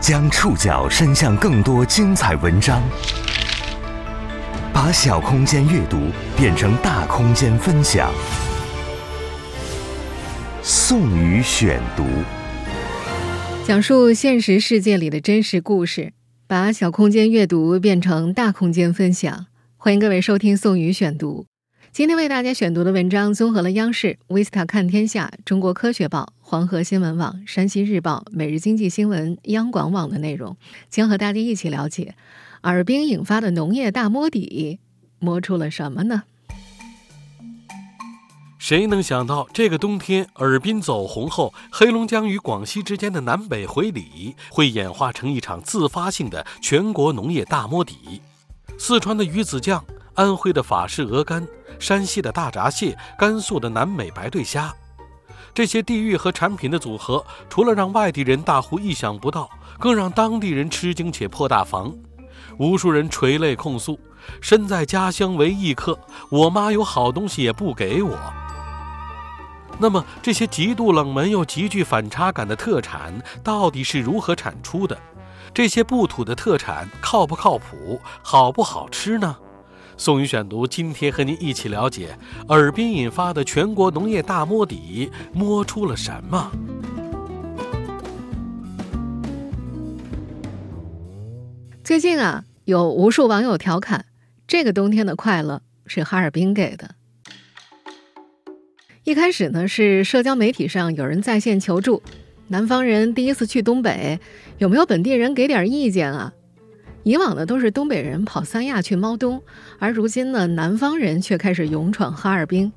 将触角伸向更多精彩文章，把小空间阅读变成大空间分享。宋宇选读，讲述现实世界里的真实故事，把小空间阅读变成大空间分享。欢迎各位收听宋宇选读。今天为大家选读的文章综合了央视、维斯塔看天下、中国科学报、黄河新闻网、山西日报、每日经济新闻、央广网的内容，将和大家一起了解耳冰引发的农业大摸底，摸出了什么呢？谁能想到这个冬天尔滨走红后，黑龙江与广西之间的南北回礼会演化成一场自发性的全国农业大摸底？四川的鱼子酱。安徽的法式鹅肝，山西的大闸蟹，甘肃的南美白对虾，这些地域和产品的组合，除了让外地人大呼意想不到，更让当地人吃惊且破大防。无数人垂泪控诉：身在家乡为异客，我妈有好东西也不给我。那么，这些极度冷门又极具反差感的特产，到底是如何产出的？这些不土的特产靠不靠谱？好不好吃呢？宋宇选读，今天和您一起了解尔滨引发的全国农业大摸底，摸出了什么？最近啊，有无数网友调侃，这个冬天的快乐是哈尔滨给的。一开始呢，是社交媒体上有人在线求助，南方人第一次去东北，有没有本地人给点意见啊？以往呢都是东北人跑三亚去猫冬，而如今呢南方人却开始勇闯哈尔滨。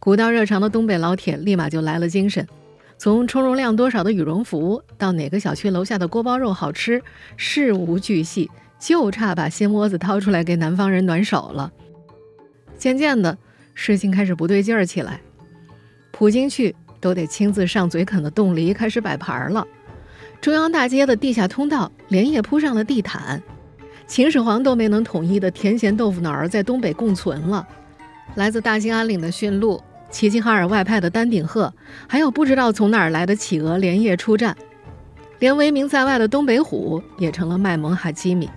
古道热肠的东北老铁立马就来了精神，从充绒量多少的羽绒服到哪个小区楼下的锅包肉好吃，事无巨细，就差把心窝子掏出来给南方人暖手了。渐渐的，事情开始不对劲儿起来，普京去都得亲自上嘴啃的冻梨开始摆盘了，中央大街的地下通道连夜铺上了地毯。秦始皇都没能统一的甜咸豆腐脑儿在东北共存了。来自大兴安岭的驯鹿，齐齐哈尔外派的丹顶鹤，还有不知道从哪儿来的企鹅连夜出战，连闻名在外的东北虎也成了卖萌哈基米。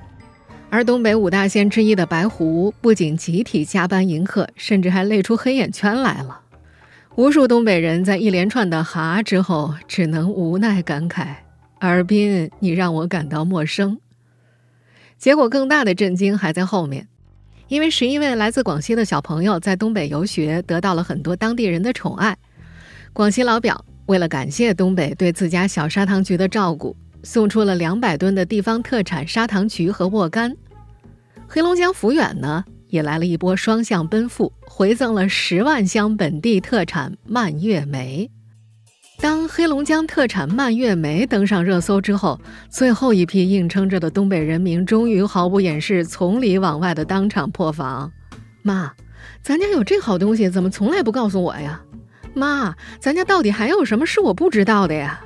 而东北五大仙之一的白狐，不仅集体加班迎客，甚至还累出黑眼圈来了。无数东北人在一连串的“哈”之后，只能无奈感慨：“尔滨，你让我感到陌生。”结果更大的震惊还在后面，因为十一位来自广西的小朋友在东北游学，得到了很多当地人的宠爱。广西老表为了感谢东北对自家小砂糖橘的照顾，送出了两百吨的地方特产砂糖橘和沃柑。黑龙江抚远呢，也来了一波双向奔赴，回赠了十万箱本地特产蔓越莓。当黑龙江特产蔓越莓登上热搜之后，最后一批硬撑着的东北人民终于毫不掩饰、从里往外的当场破防。妈，咱家有这好东西，怎么从来不告诉我呀？妈，咱家到底还有什么是我不知道的呀？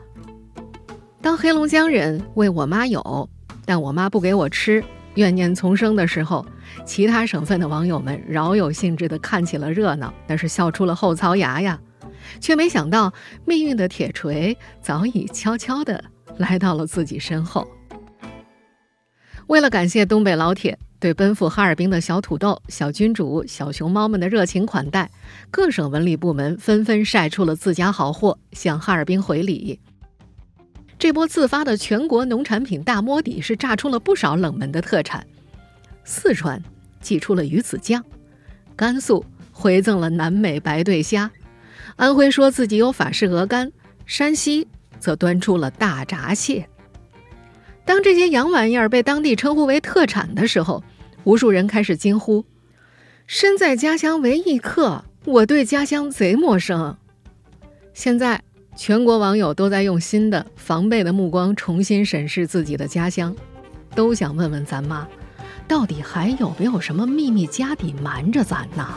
当黑龙江人为我妈有，但我妈不给我吃，怨念丛生的时候，其他省份的网友们饶有兴致地看起了热闹，那是笑出了后槽牙呀。却没想到，命运的铁锤早已悄悄地来到了自己身后。为了感谢东北老铁对奔赴哈尔滨的小土豆、小君主、小熊猫们的热情款待，各省文旅部门纷纷晒出了自家好货，向哈尔滨回礼。这波自发的全国农产品大摸底，是炸出了不少冷门的特产。四川寄出了鱼子酱，甘肃回赠了南美白对虾。安徽说自己有法式鹅肝，山西则端出了大闸蟹。当这些洋玩意儿被当地称呼为特产的时候，无数人开始惊呼：“身在家乡为异客，我对家乡贼陌生。”现在，全国网友都在用新的防备的目光重新审视自己的家乡，都想问问咱妈，到底还有没有什么秘密家底瞒着咱呢？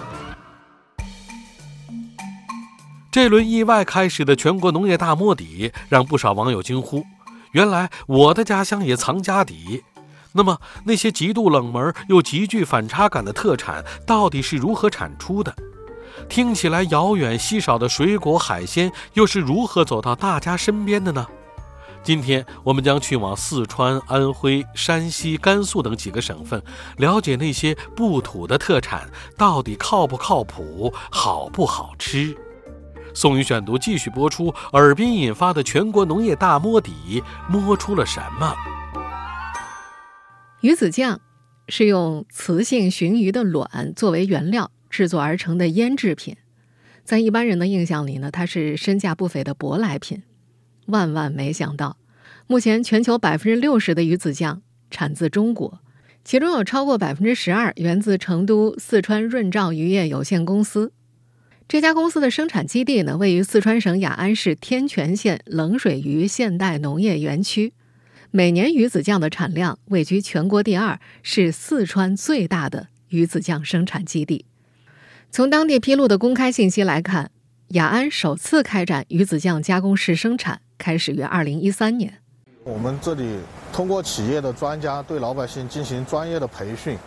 这轮意外开始的全国农业大摸底，让不少网友惊呼：“原来我的家乡也藏家底。”那么，那些极度冷门又极具反差感的特产，到底是如何产出的？听起来遥远稀少的水果海鲜，又是如何走到大家身边的呢？今天我们将去往四川、安徽、山西、甘肃等几个省份，了解那些不土的特产到底靠不靠谱、好不好吃。宋宇选读继续播出，尔滨引发的全国农业大摸底，摸出了什么？鱼子酱是用雌性鲟鱼的卵作为原料制作而成的腌制品，在一般人的印象里呢，它是身价不菲的舶来品。万万没想到，目前全球百分之六十的鱼子酱产自中国，其中有超过百分之十二源自成都四川润兆渔业有限公司。这家公司的生产基地呢，位于四川省雅安市天全县冷水鱼现代农业园区，每年鱼子酱的产量位居全国第二，是四川最大的鱼子酱生产基地。从当地披露的公开信息来看，雅安首次开展鱼子酱加工式生产。开始于二零一三年，我们这里通过企业的专家对老百姓进行专业的培训，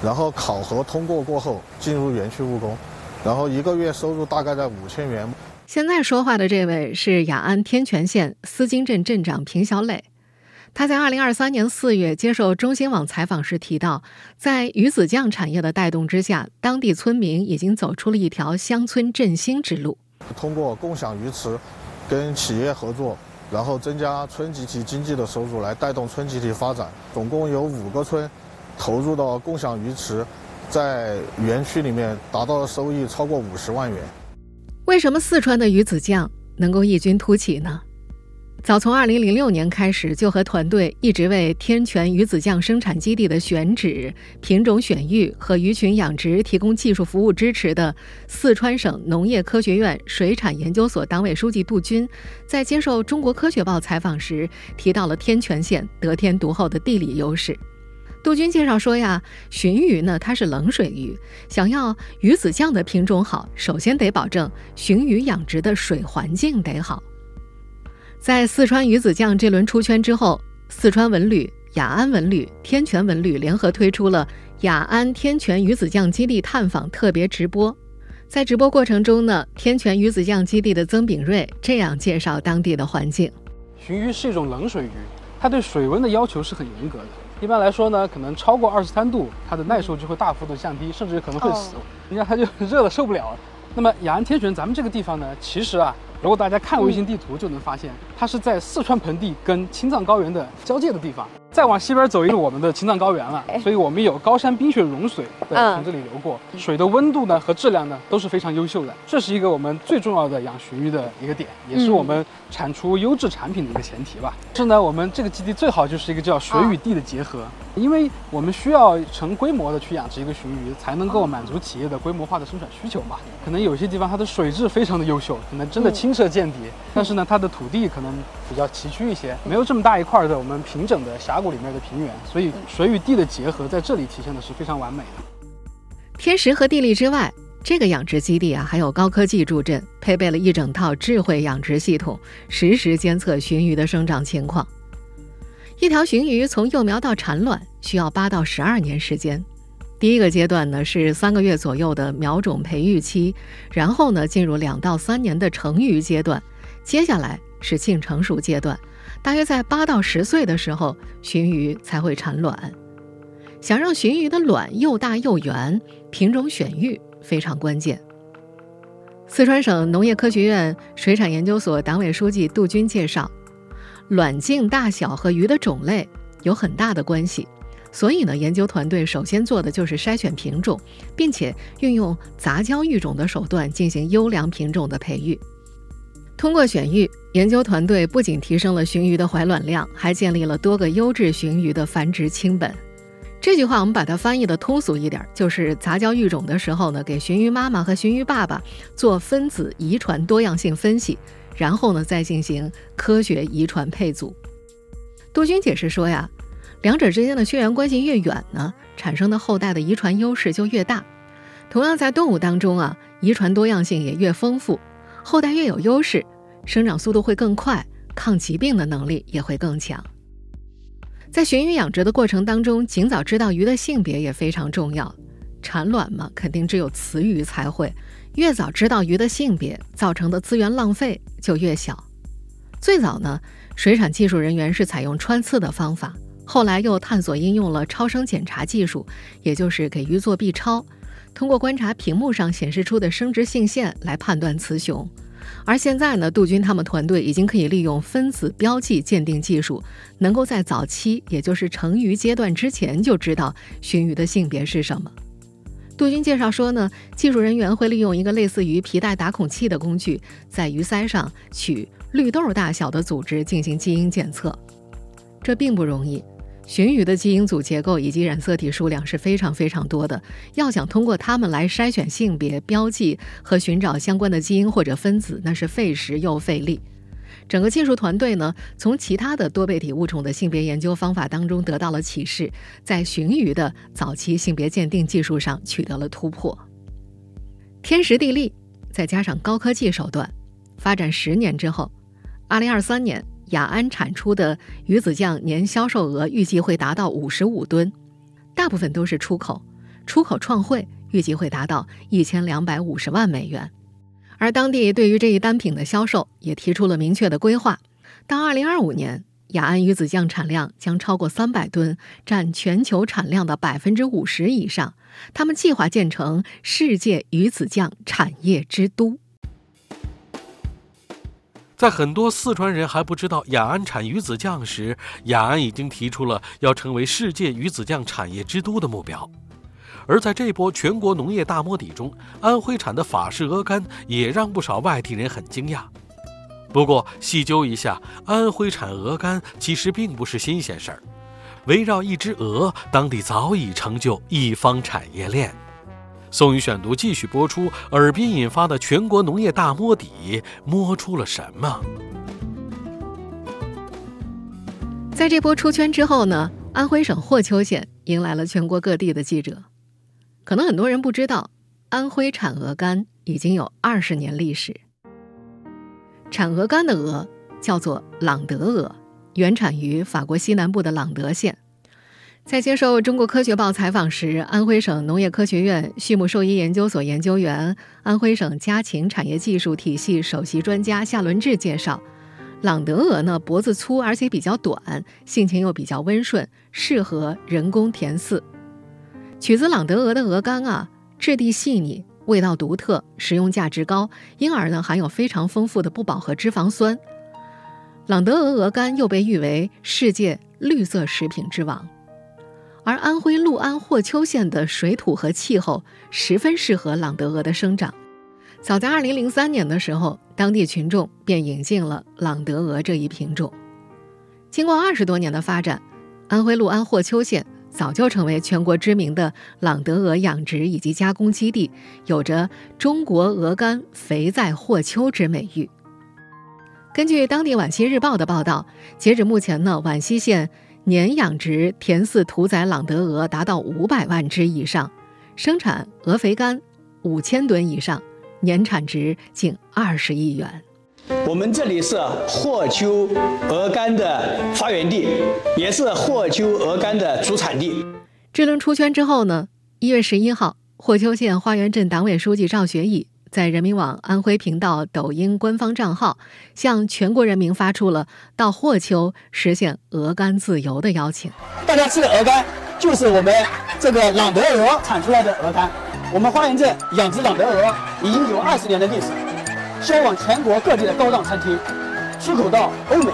然后考核通过过后进入园区务工，然后一个月收入大概在五千元。现在说话的这位是雅安天全县思金镇镇长平小磊，他在二零二三年四月接受中新网采访时提到，在鱼子酱产业的带动之下，当地村民已经走出了一条乡村振兴之路。通过共享鱼池。跟企业合作，然后增加村集体经济的收入，来带动村集体发展。总共有五个村投入到共享鱼池，在园区里面达到了收益超过五十万元。为什么四川的鱼子酱能够异军突起呢？早从2006年开始，就和团队一直为天全鱼子酱生产基地的选址、品种选育和鱼群养殖提供技术服务支持的四川省农业科学院水产研究所党委书记杜军，在接受《中国科学报》采访时提到了天全县得天独厚的地理优势。杜军介绍说呀，鲟鱼呢它是冷水鱼，想要鱼子酱的品种好，首先得保证鲟鱼养殖的水环境得好。在四川鱼子酱这轮出圈之后，四川文旅、雅安文旅、天全文旅联合推出了雅安天全鱼子酱基地探访特别直播。在直播过程中呢，天全鱼子酱基地的曾炳瑞这样介绍当地的环境：鲟鱼是一种冷水鱼，它对水温的要求是很严格的。一般来说呢，可能超过二十三度，它的耐受就会大幅度降低，甚至可能会死。你看它就热的受不了。那么雅安天全咱们这个地方呢，其实啊。如果大家看卫星地图，就能发现它是在四川盆地跟青藏高原的交界的地方。再往西边走一路，我们的青藏高原了，所以我们有高山冰雪融水对从这里流过，水的温度呢和质量呢都是非常优秀的。这是一个我们最重要的养鲟鱼的一个点，也是我们产出优质产品的一个前提吧。是呢，我们这个基地最好就是一个叫水与地的结合，因为我们需要成规模的去养殖一个鲟鱼，才能够满足企业的规模化的生产需求嘛。可能有些地方它的水质非常的优秀，可能真的清澈见底，但是呢，它的土地可能比较崎岖一些，没有这么大一块的我们平整的峡。里面的平原，所以水与地的结合在这里体现的是非常完美的。天时和地利之外，这个养殖基地啊，还有高科技助阵，配备了一整套智慧养殖系统，实时监测鲟鱼的生长情况。一条鲟鱼从幼苗到产卵需要八到十二年时间。第一个阶段呢是三个月左右的苗种培育期，然后呢进入两到三年的成鱼阶段，接下来是性成熟阶段。大约在八到十岁的时候，鲟鱼才会产卵。想让鲟鱼的卵又大又圆，品种选育非常关键。四川省农业科学院水产研究所党委书记杜军介绍，卵径大小和鱼的种类有很大的关系，所以呢，研究团队首先做的就是筛选品种，并且运用杂交育种的手段进行优良品种的培育。通过选育，研究团队不仅提升了鲟鱼的怀卵量，还建立了多个优质鲟鱼的繁殖亲本。这句话我们把它翻译的通俗一点，就是杂交育种的时候呢，给鲟鱼妈妈和鲟鱼爸爸做分子遗传多样性分析，然后呢再进行科学遗传配组。杜军解释说呀，两者之间的血缘关系越远呢，产生的后代的遗传优势就越大。同样在动物当中啊，遗传多样性也越丰富。后代越有优势，生长速度会更快，抗疾病的能力也会更强。在鲟鱼养殖的过程当中，尽早知道鱼的性别也非常重要。产卵嘛，肯定只有雌鱼才会。越早知道鱼的性别，造成的资源浪费就越小。最早呢，水产技术人员是采用穿刺的方法，后来又探索应用了超声检查技术，也就是给鱼做 B 超，通过观察屏幕上显示出的生殖性腺来判断雌雄。而现在呢，杜军他们团队已经可以利用分子标记鉴定技术，能够在早期，也就是成鱼阶段之前就知道鲟鱼的性别是什么。杜军介绍说呢，技术人员会利用一个类似于皮带打孔器的工具，在鱼鳃上取绿豆大小的组织进行基因检测，这并不容易。鲟鱼的基因组结构以及染色体数量是非常非常多的，要想通过它们来筛选性别标记和寻找相关的基因或者分子，那是费时又费力。整个技术团队呢，从其他的多倍体物种的性别研究方法当中得到了启示，在鲟鱼的早期性别鉴定技术上取得了突破。天时地利，再加上高科技手段，发展十年之后，二零二三年。雅安产出的鱼子酱年销售额预计会达到五十五吨，大部分都是出口，出口创汇预计会达到一千两百五十万美元。而当地对于这一单品的销售也提出了明确的规划，到二零二五年，雅安鱼子酱产量将超过三百吨，占全球产量的百分之五十以上。他们计划建成世界鱼子酱产业之都。在很多四川人还不知道雅安产鱼子酱时，雅安已经提出了要成为世界鱼子酱产业之都的目标。而在这波全国农业大摸底中，安徽产的法式鹅肝也让不少外地人很惊讶。不过细究一下，安徽产鹅肝其实并不是新鲜事儿，围绕一只鹅，当地早已成就一方产业链。宋宇选读继续播出，尔滨引发的全国农业大摸底，摸出了什么？在这波出圈之后呢，安徽省霍邱县迎来了全国各地的记者。可能很多人不知道，安徽产鹅肝已经有二十年历史。产鹅肝的鹅叫做朗德鹅，原产于法国西南部的朗德县。在接受中国科学报采访时，安徽省农业科学院畜牧兽医研究所研究员、安徽省家禽产业技术体系首席专家夏伦志介绍，朗德鹅呢脖子粗而且比较短，性情又比较温顺，适合人工填饲。取自朗德鹅的鹅肝啊，质地细腻，味道独特，食用价值高，因而呢含有非常丰富的不饱和脂肪酸。朗德鹅鹅肝又被誉为世界绿色食品之王。而安徽六安霍邱县的水土和气候十分适合朗德鹅的生长。早在2003年的时候，当地群众便引进了朗德鹅这一品种。经过二十多年的发展，安徽六安霍邱县早就成为全国知名的朗德鹅养殖以及加工基地，有着“中国鹅肝肥在霍邱”之美誉。根据当地皖西日报的报道，截止目前呢，皖西县。年养殖田饲屠宰朗德鹅达到五百万只以上，生产鹅肥肝五千吨以上，年产值近二十亿元。我们这里是霍邱鹅肝的发源地，也是霍邱鹅肝的主产地。这轮出圈之后呢，一月十一号，霍邱县花园镇党委书记赵学义。在人民网安徽频道、抖音官方账号，向全国人民发出了到霍邱实现鹅肝自由的邀请。大家吃的鹅肝就是我们这个朗德鹅产出来的鹅肝。我们花园镇养殖朗德鹅已经有二十年的历史，销往全国各地的高档餐厅，出口到欧美。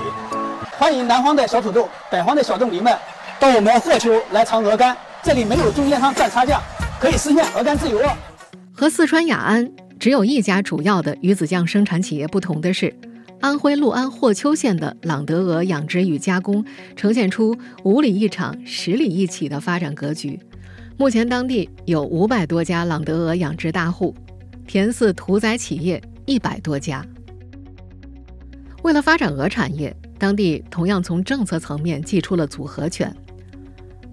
欢迎南方的小土豆、北方的小冻梨们到我们霍邱来尝鹅肝，这里没有中间商赚差价，可以实现鹅肝自由。和四川雅安。只有一家主要的鱼子酱生产企业不同的是，安徽六安霍邱县的朗德鹅养殖与加工呈现出五里一场、十里一起的发展格局。目前，当地有五百多家朗德鹅养殖大户，田饲屠宰企业一百多家。为了发展鹅产业，当地同样从政策层面寄出了组合拳。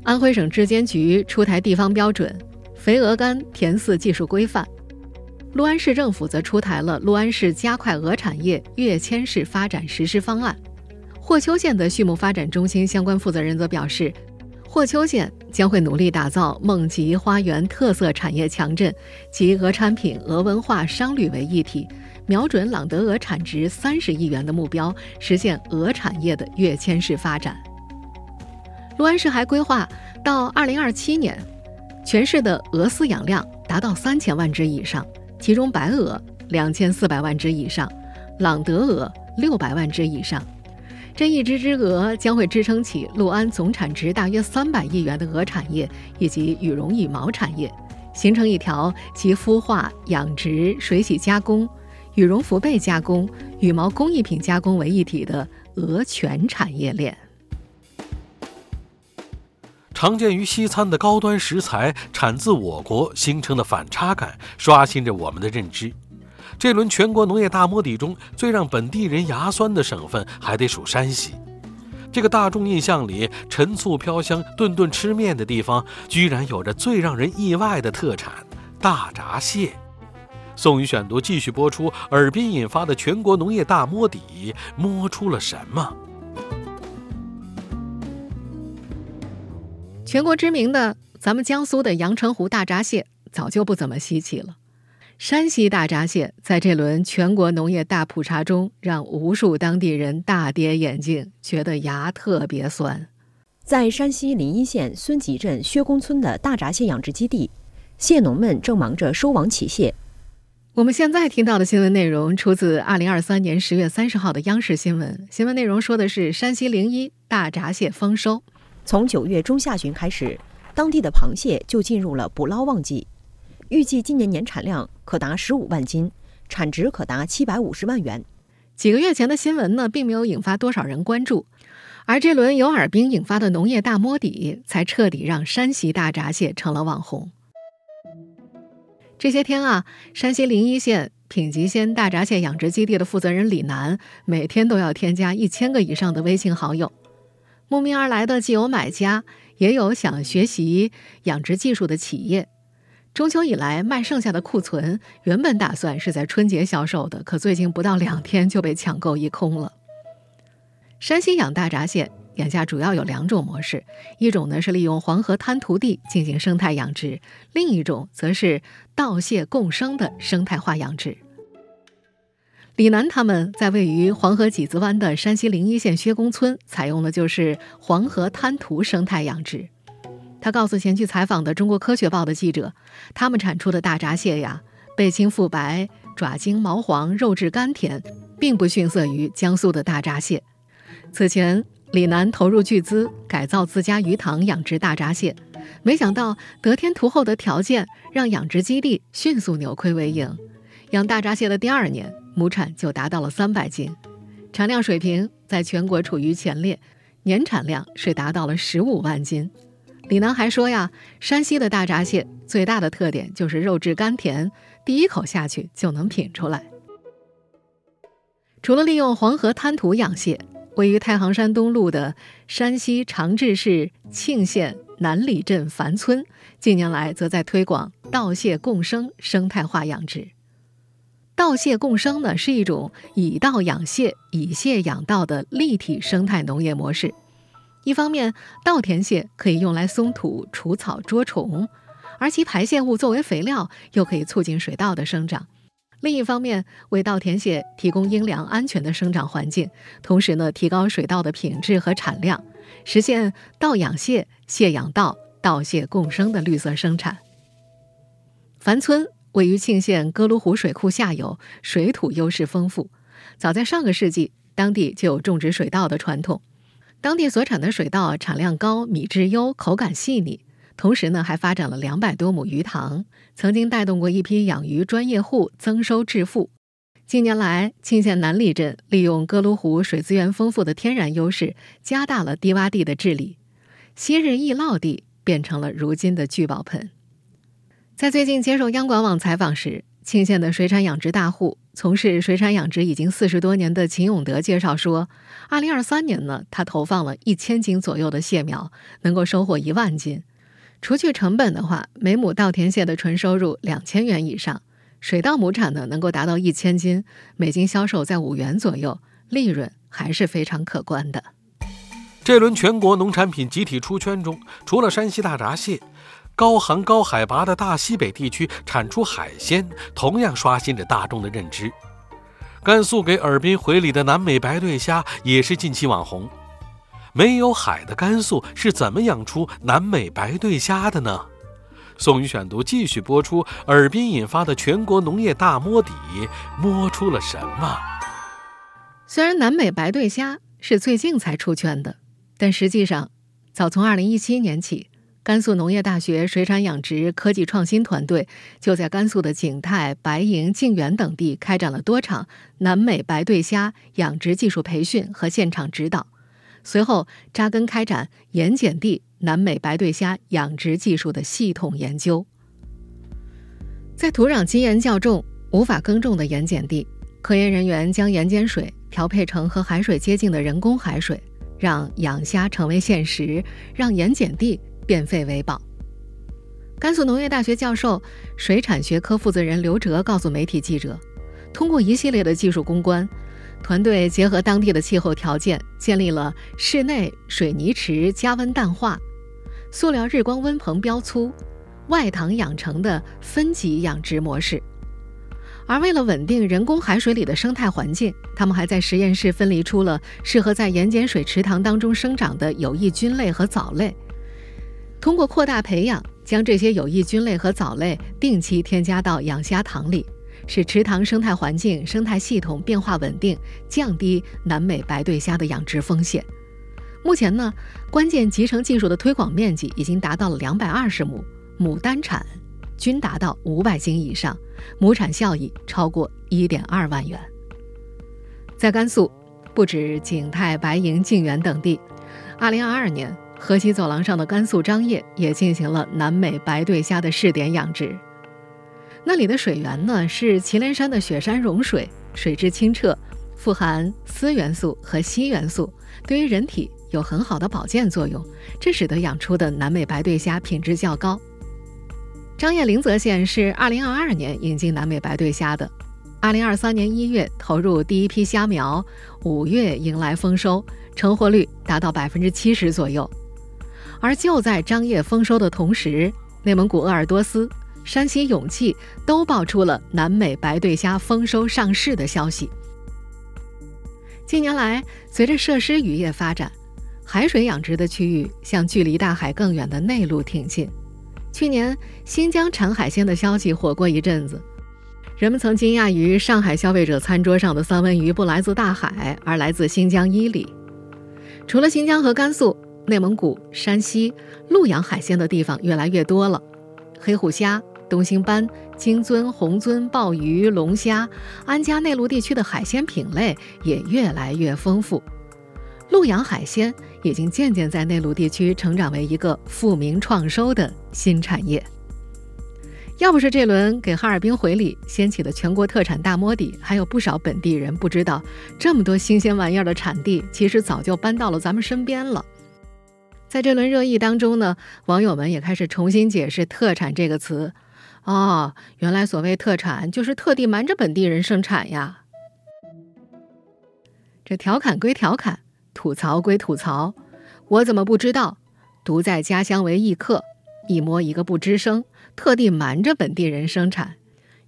安徽省质监局出台地方标准《肥鹅肝田饲技术规范》。六安市政府则出台了《六安市加快鹅产业跃迁式发展实施方案》。霍邱县的畜牧发展中心相关负责人则表示，霍邱县将会努力打造梦吉花园特色产业强镇，集鹅产品、鹅文化、商旅为一体，瞄准朗德鹅产值三十亿元的目标，实现鹅产业的跃迁式发展。六安市还规划到二零二七年，全市的鹅饲养量达到三千万只以上，其中白鹅两千四百万只以上，朗德鹅六百万只以上。这一只只鹅将会支撑起六安总产值大约三百亿元的鹅产业以及羽绒羽毛产业，形成一条集孵化、养殖、水洗加工、羽绒服被加工、羽毛工艺品加工为一体的鹅全产业链。常见于西餐的高端食材产自我国，形成的反差感刷新着我们的认知。这轮全国农业大摸底中，最让本地人牙酸的省份还得数山西。这个大众印象里陈醋飘香、顿顿吃面的地方，居然有着最让人意外的特产——大闸蟹。宋宇选读继续播出，尔滨引发的全国农业大摸底，摸出了什么？全国知名的，咱们江苏的阳澄湖大闸蟹早就不怎么稀奇了。山西大闸蟹在这轮全国农业大普查中，让无数当地人大跌眼镜，觉得牙特别酸。在山西临沂县孙集镇薛公村的大闸蟹养殖基地，蟹农们正忙着收网起蟹。我们现在听到的新闻内容出自二零二三年十月三十号的央视新闻。新闻内容说的是山西临沂大闸蟹丰收，从九月中下旬开始，当地的螃蟹就进入了捕捞旺季。预计今年年产量可达十五万斤，产值可达七百五十万元。几个月前的新闻呢，并没有引发多少人关注，而这轮由尔滨引发的农业大摸底，才彻底让山西大闸蟹成了网红。这些天啊，山西临沂县品吉鲜大闸蟹养殖基地的负责人李楠，每天都要添加一千个以上的微信好友。慕名而来的既有买家，也有想学习养殖技术的企业。中秋以来卖剩下的库存，原本打算是在春节销售的，可最近不到两天就被抢购一空了。山西养大闸蟹眼下主要有两种模式，一种呢是利用黄河滩涂地进行生态养殖，另一种则是稻蟹共生的生态化养殖。李楠他们在位于黄河几子湾的山西临沂县薛公村，采用的就是黄河滩涂生态养殖。他告诉前去采访的《中国科学报》的记者，他们产出的大闸蟹呀，背青腹白，爪晶毛黄，肉质甘甜，并不逊色于江苏的大闸蟹。此前，李楠投入巨资改造自家鱼塘养殖大闸蟹，没想到得天独厚的条件让养殖基地迅速扭亏为盈。养大闸蟹的第二年，亩产就达到了三百斤，产量水平在全国处于前列，年产量是达到了十五万斤。李楠还说呀，山西的大闸蟹最大的特点就是肉质甘甜，第一口下去就能品出来。除了利用黄河滩涂养蟹，位于太行山东麓的山西长治市庆县南里镇樊村，近年来则在推广稻蟹共生生态化养殖。稻蟹共生呢，是一种以稻养蟹、以蟹养稻的立体生态农业模式。一方面，稻田蟹可以用来松土、除草、捉虫，而其排泄物作为肥料，又可以促进水稻的生长；另一方面，为稻田蟹提供阴凉安全的生长环境，同时呢，提高水稻的品质和产量，实现稻养蟹、蟹养稻、稻蟹共生的绿色生产。樊村位于庆县哥卢湖水库下游，水土优势丰富，早在上个世纪，当地就有种植水稻的传统。当地所产的水稻产量高，米质优，口感细腻。同时呢，还发展了两百多亩鱼塘，曾经带动过一批养鱼专业户增收致富。近年来，庆县南里镇利用哥卢湖水资源丰富的天然优势，加大了低洼地的治理，昔日易涝地变成了如今的聚宝盆。在最近接受央广网采访时，庆县的水产养殖大户。从事水产养殖已经四十多年的秦永德介绍说，二零二三年呢，他投放了一千斤左右的蟹苗，能够收获一万斤。除去成本的话，每亩稻田蟹的纯收入两千元以上，水稻亩产呢能够达到一千斤，每斤销售在五元左右，利润还是非常可观的。这轮全国农产品集体出圈中，除了山西大闸蟹。高寒高海拔的大西北地区产出海鲜，同样刷新着大众的认知。甘肃给尔滨回礼的南美白对虾也是近期网红。没有海的甘肃是怎么养出南美白对虾的呢？宋宇选读继续播出，尔滨引发的全国农业大摸底，摸出了什么？虽然南美白对虾是最近才出圈的，但实际上，早从2017年起，甘肃农业大学水产养殖科技创新团队就在甘肃的景泰、白银、靖远等地开展了多场南美白对虾养殖技术培训和现场指导，随后扎根开展盐碱地南美白对虾养殖技术的系统研究。在土壤基盐较重、无法耕种的盐碱地，科研人员将盐碱水。调配成和海水接近的人工海水，让养虾成为现实，让盐碱地变废为宝。甘肃农业大学教授、水产学科负责人刘哲告诉媒体记者，通过一系列的技术攻关，团队结合当地的气候条件，建立了室内水泥池加温淡化、塑料日光温棚标粗、外塘养成的分级养殖模式。而为了稳定人工海水里的生态环境，他们还在实验室分离出了适合在盐碱水池塘当中生长的有益菌类和藻类。通过扩大培养，将这些有益菌类和藻类定期添加到养虾塘里，使池塘生态环境、生态系统变化稳定，降低南美白对虾的养殖风险。目前呢，关键集成技术的推广面积已经达到了两百二十亩，亩单产。均达到五百斤以上，亩产效益超过一点二万元。在甘肃，不止景泰、白银、靖远等地，二零二二年，河西走廊上的甘肃张掖也进行了南美白对虾的试点养殖。那里的水源呢是祁连山的雪山融水，水质清澈，富含锶元素和硒元素，对于人体有很好的保健作用，这使得养出的南美白对虾品质较高。张掖临泽县是2022年引进南美白对虾的，2023年1月投入第一批虾苗，5月迎来丰收，成活率达到百分之七十左右。而就在张掖丰收的同时，内蒙古鄂尔多斯、山西永济都爆出了南美白对虾丰收上市的消息。近年来，随着设施渔业发展，海水养殖的区域向距离大海更远的内陆挺进。去年新疆产海鲜的消息火过一阵子，人们曾惊讶于上海消费者餐桌上的三文鱼不来自大海，而来自新疆伊犁。除了新疆和甘肃，内蒙古、山西陆养海鲜的地方越来越多了，黑虎虾、东星斑、金尊、红尊、鲍鱼、龙虾，安家内陆地区的海鲜品类也越来越丰富。陆养海鲜已经渐渐在内陆地区成长为一个富民创收的新产业。要不是这轮给哈尔滨回礼掀起的全国特产大摸底，还有不少本地人不知道这么多新鲜玩意儿的产地其实早就搬到了咱们身边了。在这轮热议当中呢，网友们也开始重新解释“特产”这个词。哦，原来所谓特产就是特地瞒着本地人生产呀。这调侃归调侃。吐槽归吐槽，我怎么不知道？独在家乡为异客，一摸一个不吱声，特地瞒着本地人生产。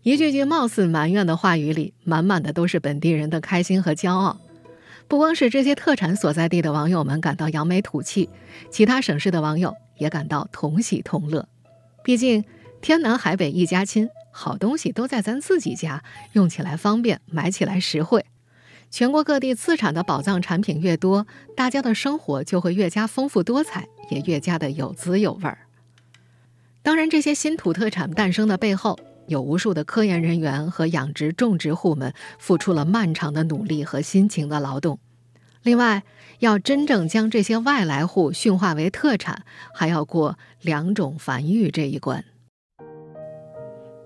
一句句貌似埋怨的话语里，满满的都是本地人的开心和骄傲。不光是这些特产所在地的网友们感到扬眉吐气，其他省市的网友也感到同喜同乐。毕竟天南海北一家亲，好东西都在咱自己家，用起来方便，买起来实惠。全国各地自产的宝藏产品越多，大家的生活就会越加丰富多彩，也越加的有滋有味儿。当然，这些新土特产诞生的背后，有无数的科研人员和养殖种植户们付出了漫长的努力和辛勤的劳动。另外，要真正将这些外来户驯化为特产，还要过两种繁育这一关。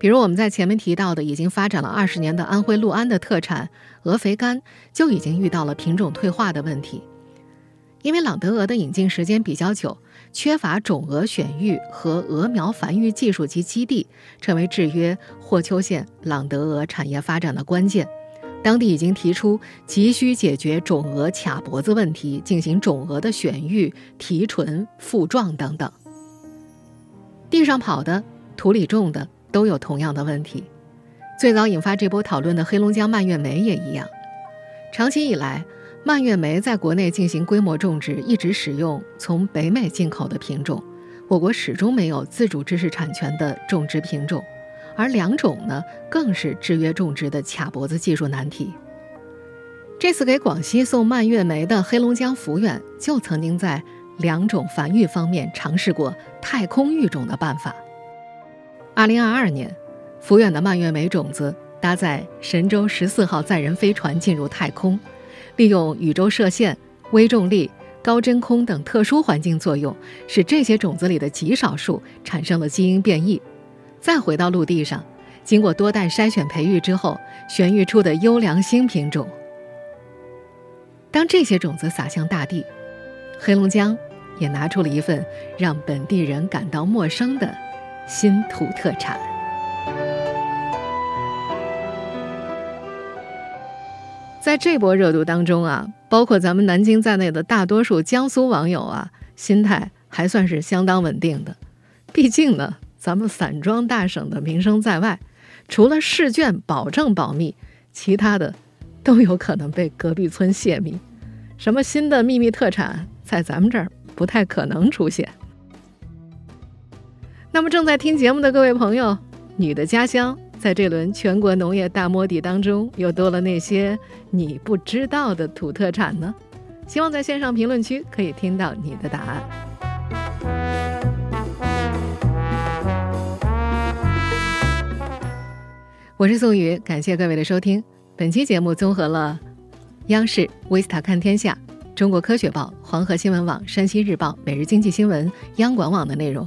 比如我们在前面提到的，已经发展了二十年的安徽六安的特产鹅肥干，就已经遇到了品种退化的问题。因为朗德鹅的引进时间比较久，缺乏种鹅选育和鹅苗繁育技术及基地，成为制约霍邱县朗德鹅产业发展的关键。当地已经提出急需解决种鹅卡脖子问题，进行种鹅的选育、提纯、复壮等等。地上跑的，土里种的。都有同样的问题。最早引发这波讨论的黑龙江蔓越莓也一样。长期以来，蔓越莓在国内进行规模种植，一直使用从北美进口的品种，我国始终没有自主知识产权的种植品种，而两种呢，更是制约种植的卡脖子技术难题。这次给广西送蔓越莓的黑龙江抚远，就曾经在两种繁育方面尝试过太空育种的办法。二零二二年，抚远的蔓越莓种子搭载神舟十四号载人飞船进入太空，利用宇宙射线、微重力、高真空等特殊环境作用，使这些种子里的极少数产生了基因变异，再回到陆地上，经过多代筛选培育之后，选育出的优良新品种。当这些种子撒向大地，黑龙江也拿出了一份让本地人感到陌生的新土特产。在这波热度当中啊，包括咱们南京在内的大多数江苏网友啊，心态还算是相当稳定的。毕竟呢，咱们散装大省的名声在外，除了试卷保证保密，其他的。都有可能被隔壁村泄密，什么新的秘密特产在咱们这儿不太可能出现。那么正在听节目的各位朋友，你的家乡在这轮全国农业大摸底当中又多了那些你不知道的土特产呢？希望在线上评论区可以听到你的答案。我是宋宇，感谢各位的收听。本期节目综合了央视《维斯塔看天下》、中国科学报、黄河新闻网、山西日报、每日经济新闻、央广网的内容。